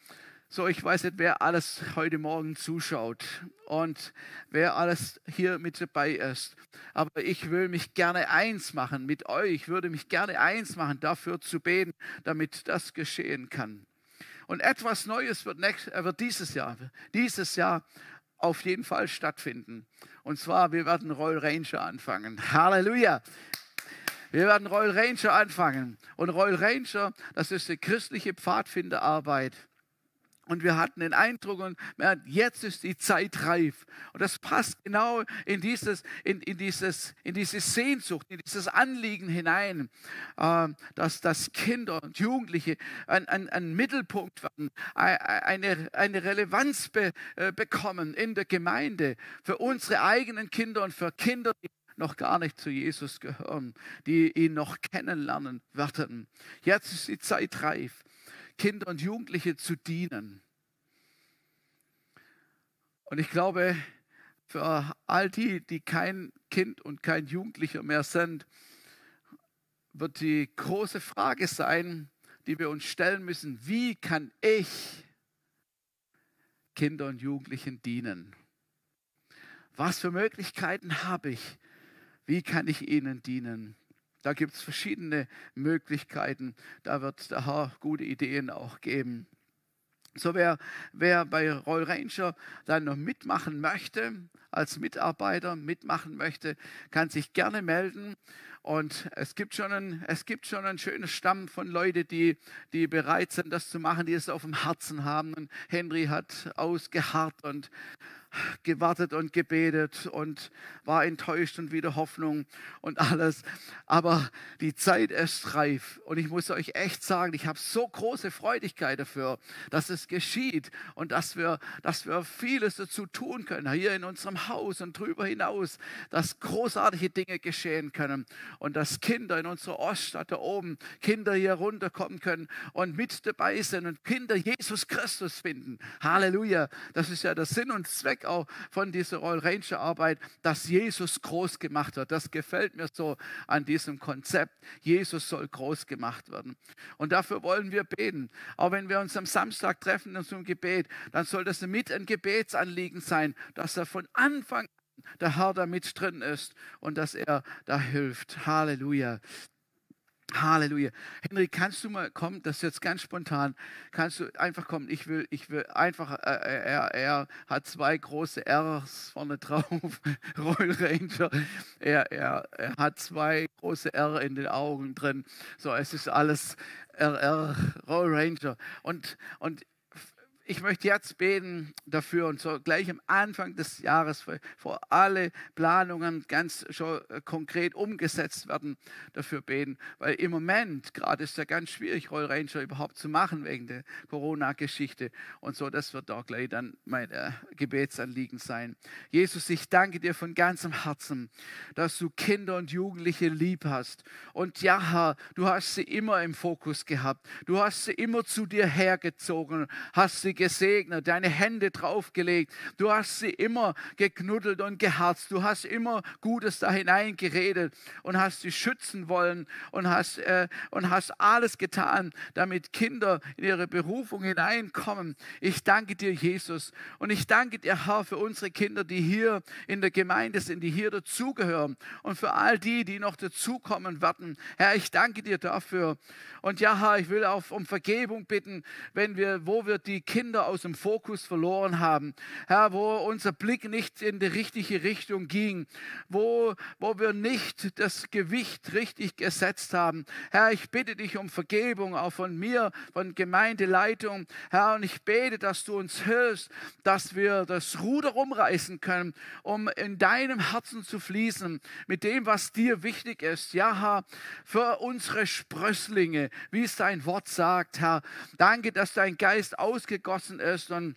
So, ich weiß nicht, wer alles heute Morgen zuschaut und wer alles hier mit dabei ist. Aber ich will mich gerne eins machen mit euch. Ich würde mich gerne eins machen, dafür zu beten, damit das geschehen kann. Und etwas Neues wird, nächst, äh, wird dieses Jahr, dieses Jahr auf jeden Fall stattfinden. Und zwar, wir werden Roll Ranger anfangen. Halleluja! Wir werden Roll Ranger anfangen. Und Roll Ranger, das ist eine christliche Pfadfinderarbeit. Und wir hatten den Eindruck, und jetzt ist die Zeit reif. Und das passt genau in, dieses, in, in, dieses, in diese Sehnsucht, in dieses Anliegen hinein, äh, dass, dass Kinder und Jugendliche einen Mittelpunkt werden, eine, eine Relevanz be, äh, bekommen in der Gemeinde für unsere eigenen Kinder und für Kinder, die noch gar nicht zu Jesus gehören, die ihn noch kennenlernen werden. Jetzt ist die Zeit reif. Kinder und Jugendliche zu dienen. Und ich glaube, für all die, die kein Kind und kein Jugendlicher mehr sind, wird die große Frage sein, die wir uns stellen müssen, wie kann ich Kinder und Jugendlichen dienen? Was für Möglichkeiten habe ich? Wie kann ich ihnen dienen? Da gibt es verschiedene Möglichkeiten. Da wird der Herr gute Ideen auch geben. So wer, wer bei Roll Ranger dann noch mitmachen möchte, als Mitarbeiter mitmachen möchte, kann sich gerne melden. Und es gibt schon ein, es gibt schon einen schönen Stamm von Leuten, die, die bereit sind, das zu machen, die es auf dem Herzen haben. Und Henry hat ausgeharrt und gewartet und gebetet und war enttäuscht und wieder Hoffnung und alles. Aber die Zeit ist reif und ich muss euch echt sagen, ich habe so große Freudigkeit dafür, dass es geschieht und dass wir, dass wir vieles dazu tun können, hier in unserem Haus und darüber hinaus, dass großartige Dinge geschehen können und dass Kinder in unserer Oststadt da oben, Kinder hier runterkommen können und mit dabei sind und Kinder Jesus Christus finden. Halleluja. Das ist ja der Sinn und Zweck auch von dieser Royal Ranger Arbeit, dass Jesus groß gemacht wird. Das gefällt mir so an diesem Konzept. Jesus soll groß gemacht werden. Und dafür wollen wir beten. Auch wenn wir uns am Samstag treffen unserem Gebet, dann soll das mit ein Gebetsanliegen sein, dass er von Anfang an der Herr da mit drin ist und dass er da hilft. Halleluja. Halleluja. Henry, kannst du mal kommen? Das ist jetzt ganz spontan. Kannst du einfach kommen? Ich will, ich will einfach, äh, äh er, er hat zwei große R's vorne drauf. Royal Ranger. Er, er, er hat zwei große R in den Augen drin. So, es ist alles RR, Royal Ranger. Und, und ich möchte jetzt beten dafür und so gleich am Anfang des Jahres vor alle Planungen ganz schon äh, konkret umgesetzt werden, dafür beten, weil im Moment gerade ist ja ganz schwierig, Roll Ranger überhaupt zu machen wegen der Corona-Geschichte und so, das wird auch gleich dann mein äh, Gebetsanliegen sein. Jesus, ich danke dir von ganzem Herzen, dass du Kinder und Jugendliche lieb hast. Und ja, Herr, du hast sie immer im Fokus gehabt, du hast sie immer zu dir hergezogen, hast sie gesegnet, deine Hände draufgelegt. Du hast sie immer geknuddelt und geharzt. Du hast immer Gutes da hineingeredet und hast sie schützen wollen und hast, äh, und hast alles getan, damit Kinder in ihre Berufung hineinkommen. Ich danke dir, Jesus. Und ich danke dir, Herr, für unsere Kinder, die hier in der Gemeinde sind, die hier dazugehören. Und für all die, die noch dazukommen werden. Herr, ich danke dir dafür. Und ja, Herr, ich will auch um Vergebung bitten, wenn wir, wo wir die Kinder aus dem Fokus verloren haben. Herr, wo unser Blick nicht in die richtige Richtung ging, wo, wo wir nicht das Gewicht richtig gesetzt haben. Herr, ich bitte dich um Vergebung, auch von mir, von Gemeindeleitung. Herr, und ich bete, dass du uns hilfst, dass wir das Ruder rumreißen können, um in deinem Herzen zu fließen, mit dem, was dir wichtig ist. Ja, Herr, für unsere Sprösslinge, wie es dein Wort sagt, Herr. Danke, dass dein Geist ausgegossen ist und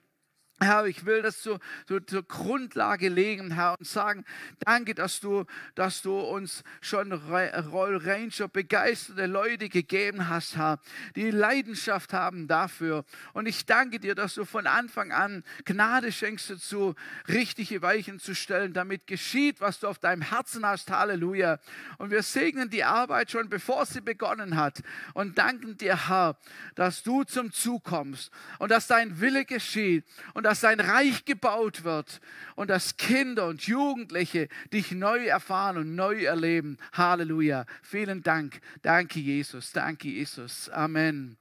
Herr, ich will das zur, zur, zur, Grundlage legen, Herr, und sagen, danke, dass du, dass du uns schon Roll Ranger begeisterte Leute gegeben hast, Herr, die Leidenschaft haben dafür. Und ich danke dir, dass du von Anfang an Gnade schenkst dazu, richtige Weichen zu stellen, damit geschieht, was du auf deinem Herzen hast. Halleluja. Und wir segnen die Arbeit schon, bevor sie begonnen hat. Und danken dir, Herr, dass du zum Zug kommst und dass dein Wille geschieht und dass dein Reich gebaut wird und dass Kinder und Jugendliche dich neu erfahren und neu erleben. Halleluja. Vielen Dank. Danke, Jesus. Danke, Jesus. Amen.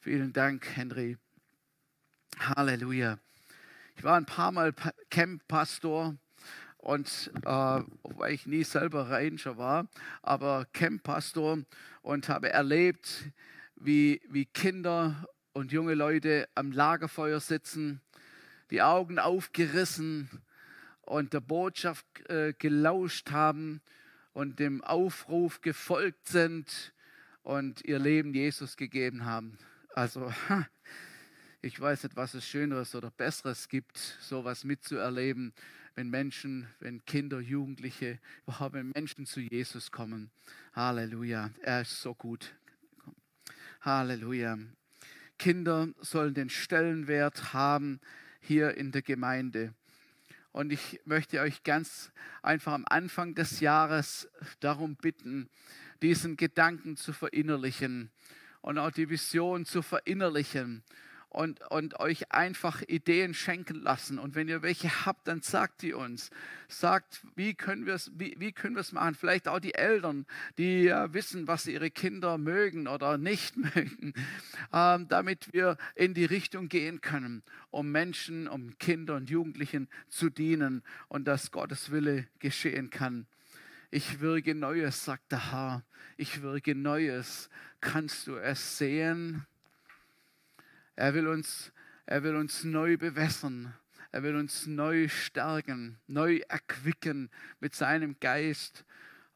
Vielen Dank, Henry. Halleluja. Ich war ein paar Mal Camp-Pastor und äh, weil ich nie selber Ranger war, aber Camp-Pastor und habe erlebt, wie, wie Kinder und junge Leute am Lagerfeuer sitzen die Augen aufgerissen und der Botschaft äh, gelauscht haben und dem Aufruf gefolgt sind und ihr Leben Jesus gegeben haben. Also ich weiß nicht, was es Schöneres oder Besseres gibt, sowas mitzuerleben, wenn Menschen, wenn Kinder, Jugendliche, überhaupt wenn Menschen zu Jesus kommen. Halleluja, er ist so gut. Halleluja. Kinder sollen den Stellenwert haben, hier in der Gemeinde. Und ich möchte euch ganz einfach am Anfang des Jahres darum bitten, diesen Gedanken zu verinnerlichen und auch die Vision zu verinnerlichen und, und euch einfach Ideen schenken lassen. Und wenn ihr welche habt, dann sagt die uns. Sagt, wie können wir es wie, wie machen? Vielleicht auch die Eltern, die äh, wissen, was ihre Kinder mögen oder nicht mögen, ähm, damit wir in die Richtung gehen können, um Menschen, um Kinder und Jugendlichen zu dienen und dass Gottes Wille geschehen kann. Ich wirke Neues, sagt der Herr. Ich wirke Neues. Kannst du es sehen? Er will uns, er will uns neu bewässern. Er will uns neu stärken, neu erquicken mit seinem Geist.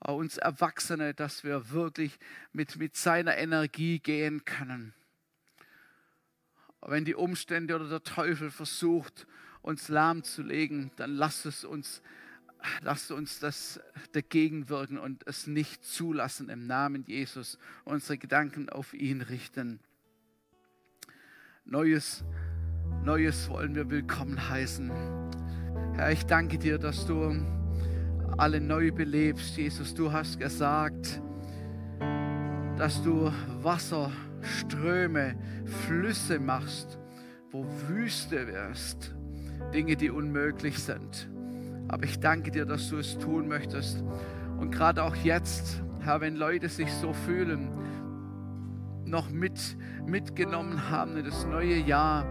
Uns Erwachsene, dass wir wirklich mit, mit seiner Energie gehen können. Wenn die Umstände oder der Teufel versucht, uns lahmzulegen, dann lasst es uns, lasst uns das dagegen wirken und es nicht zulassen im Namen Jesus, unsere Gedanken auf ihn richten. Neues, Neues wollen wir willkommen heißen. Herr, ich danke dir, dass du alle neu belebst. Jesus, du hast gesagt, dass du Wasserströme, Flüsse machst, wo Wüste wirst. Dinge, die unmöglich sind. Aber ich danke dir, dass du es tun möchtest. Und gerade auch jetzt, Herr, wenn Leute sich so fühlen, noch mit, mitgenommen haben in das neue Jahr,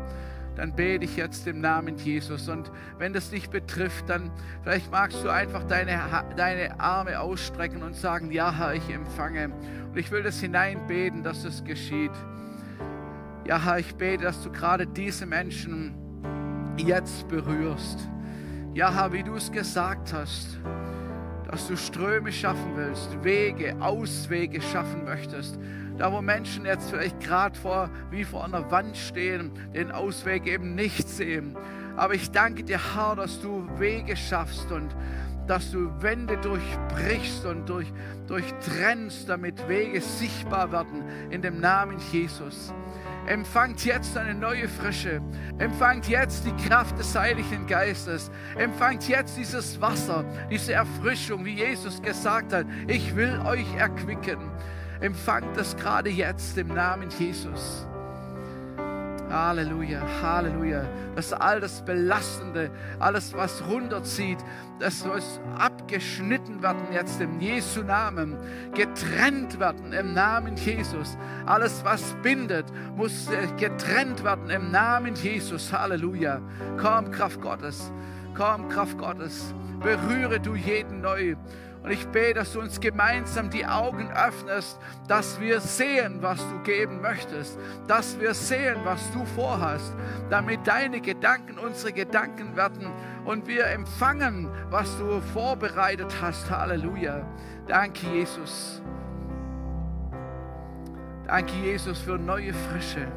dann bete ich jetzt im Namen Jesus. Und wenn das dich betrifft, dann vielleicht magst du einfach deine, deine Arme ausstrecken und sagen, ja Herr, ich empfange. Und ich will das hineinbeten, dass es geschieht. Ja Herr, ich bete, dass du gerade diese Menschen jetzt berührst. Ja Herr, wie du es gesagt hast, dass du Ströme schaffen willst, Wege, Auswege schaffen möchtest. Da, wo Menschen jetzt vielleicht gerade vor, wie vor einer Wand stehen, den Ausweg eben nicht sehen. Aber ich danke dir, Herr, dass du Wege schaffst und dass du Wände durchbrichst und durch, durchtrennst, damit Wege sichtbar werden in dem Namen Jesus. Empfangt jetzt eine neue Frische. Empfangt jetzt die Kraft des Heiligen Geistes. Empfangt jetzt dieses Wasser, diese Erfrischung, wie Jesus gesagt hat. Ich will euch erquicken. Empfangt das gerade jetzt im Namen Jesus. Halleluja, Halleluja. Dass all das Belastende, alles, was runterzieht, das muss abgeschnitten werden jetzt im Jesu Namen, getrennt werden im Namen Jesus. Alles, was bindet, muss äh, getrennt werden im Namen Jesus. Halleluja. Komm, Kraft Gottes. Komm, Kraft Gottes. Berühre du jeden neu. Und ich bete, dass du uns gemeinsam die Augen öffnest, dass wir sehen, was du geben möchtest, dass wir sehen, was du vorhast, damit deine Gedanken unsere Gedanken werden und wir empfangen, was du vorbereitet hast. Halleluja. Danke, Jesus. Danke, Jesus, für neue Frische,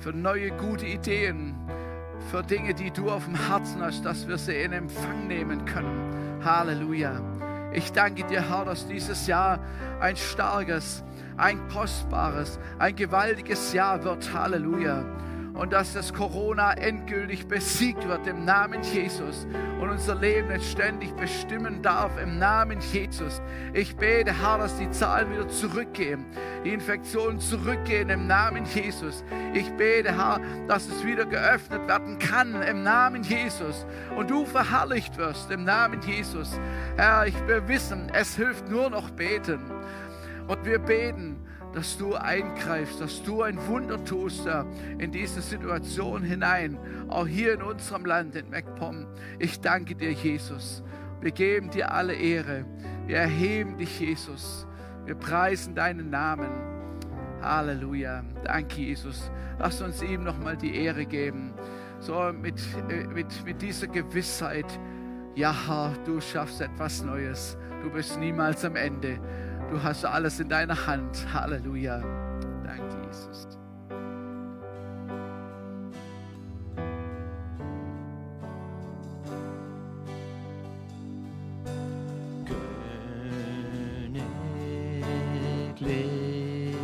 für neue gute Ideen, für Dinge, die du auf dem Herzen hast, dass wir sie in Empfang nehmen können. Halleluja. Ich danke dir, Herr, dass dieses Jahr ein starkes, ein kostbares, ein gewaltiges Jahr wird. Halleluja und dass das Corona endgültig besiegt wird im Namen Jesus und unser Leben jetzt ständig bestimmen darf im Namen Jesus. Ich bete, Herr, dass die Zahlen wieder zurückgehen, die Infektionen zurückgehen im Namen Jesus. Ich bete, Herr, dass es wieder geöffnet werden kann im Namen Jesus und du verherrlicht wirst im Namen Jesus. Herr, ich will wissen, es hilft nur noch beten. Und wir beten, dass du eingreifst, dass du ein Wunder tust in diese Situation hinein, auch hier in unserem Land, in MacPom. Ich danke dir, Jesus. Wir geben dir alle Ehre. Wir erheben dich, Jesus. Wir preisen deinen Namen. Halleluja. Danke, Jesus. Lass uns ihm nochmal die Ehre geben. So mit, äh, mit, mit dieser Gewissheit, ja, du schaffst etwas Neues. Du bist niemals am Ende. Du hast alles in deiner Hand. Halleluja. Danke, Jesus. Königlich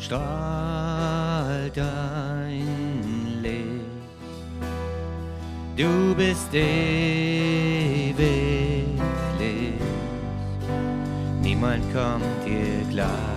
strahlt dein Licht. Du bist ewig. Niemand kommt dir gleich.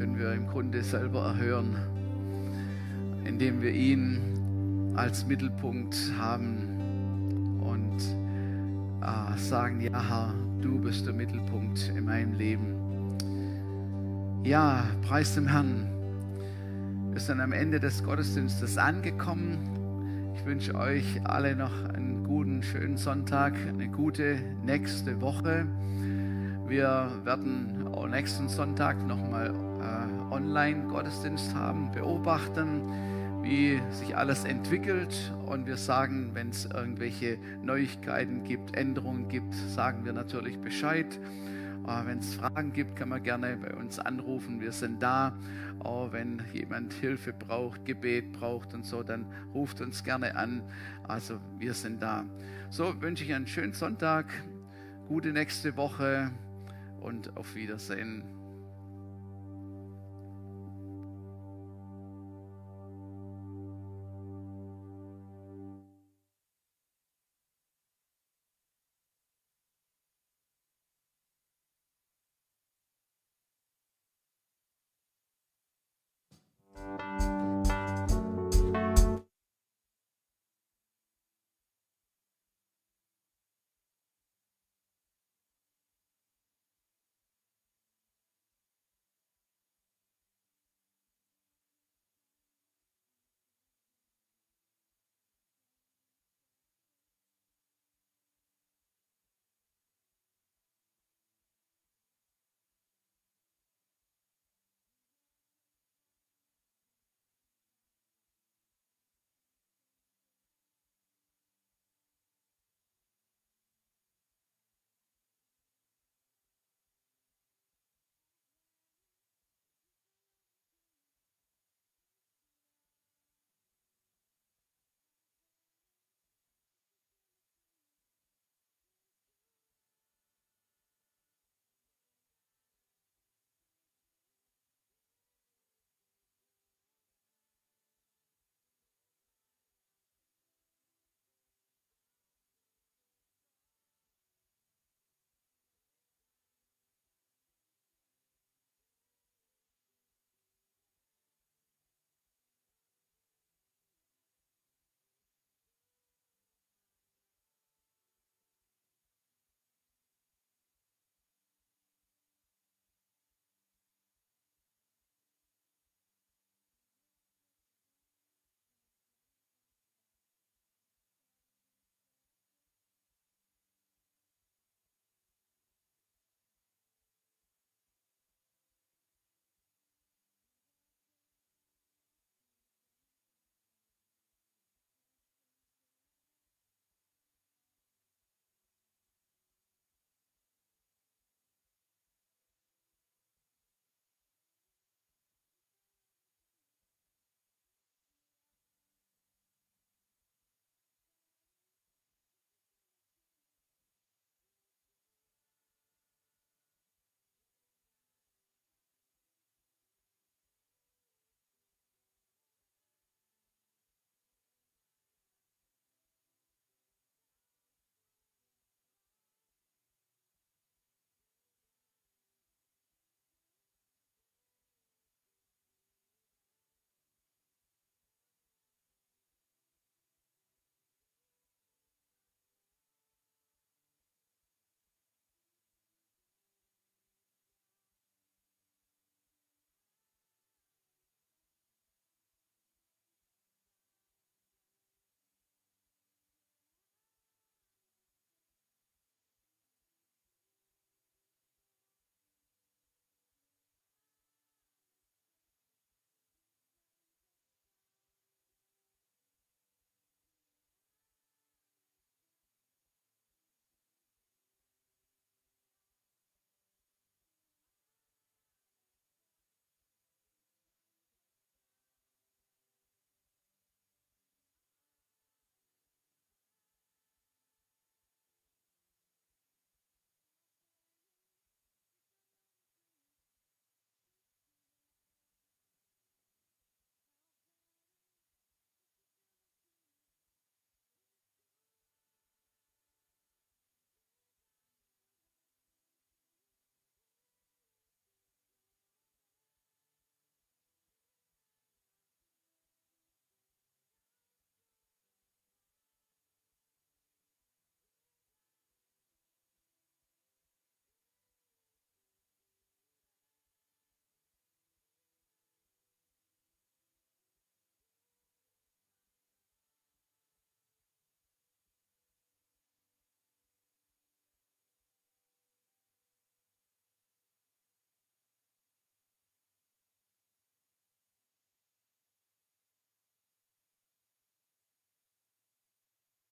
Können wir im Grunde selber erhören, indem wir ihn als Mittelpunkt haben und äh, sagen, ja Herr, du bist der Mittelpunkt in meinem Leben. Ja, preis dem Herrn. Wir sind am Ende des Gottesdienstes angekommen. Ich wünsche euch alle noch einen guten, schönen Sonntag, eine gute nächste Woche. Wir werden auch nächsten Sonntag nochmal Online-Gottesdienst haben, beobachten, wie sich alles entwickelt. Und wir sagen, wenn es irgendwelche Neuigkeiten gibt, Änderungen gibt, sagen wir natürlich Bescheid. Äh, wenn es Fragen gibt, kann man gerne bei uns anrufen. Wir sind da. Auch wenn jemand Hilfe braucht, Gebet braucht und so, dann ruft uns gerne an. Also wir sind da. So wünsche ich einen schönen Sonntag, gute nächste Woche und auf Wiedersehen.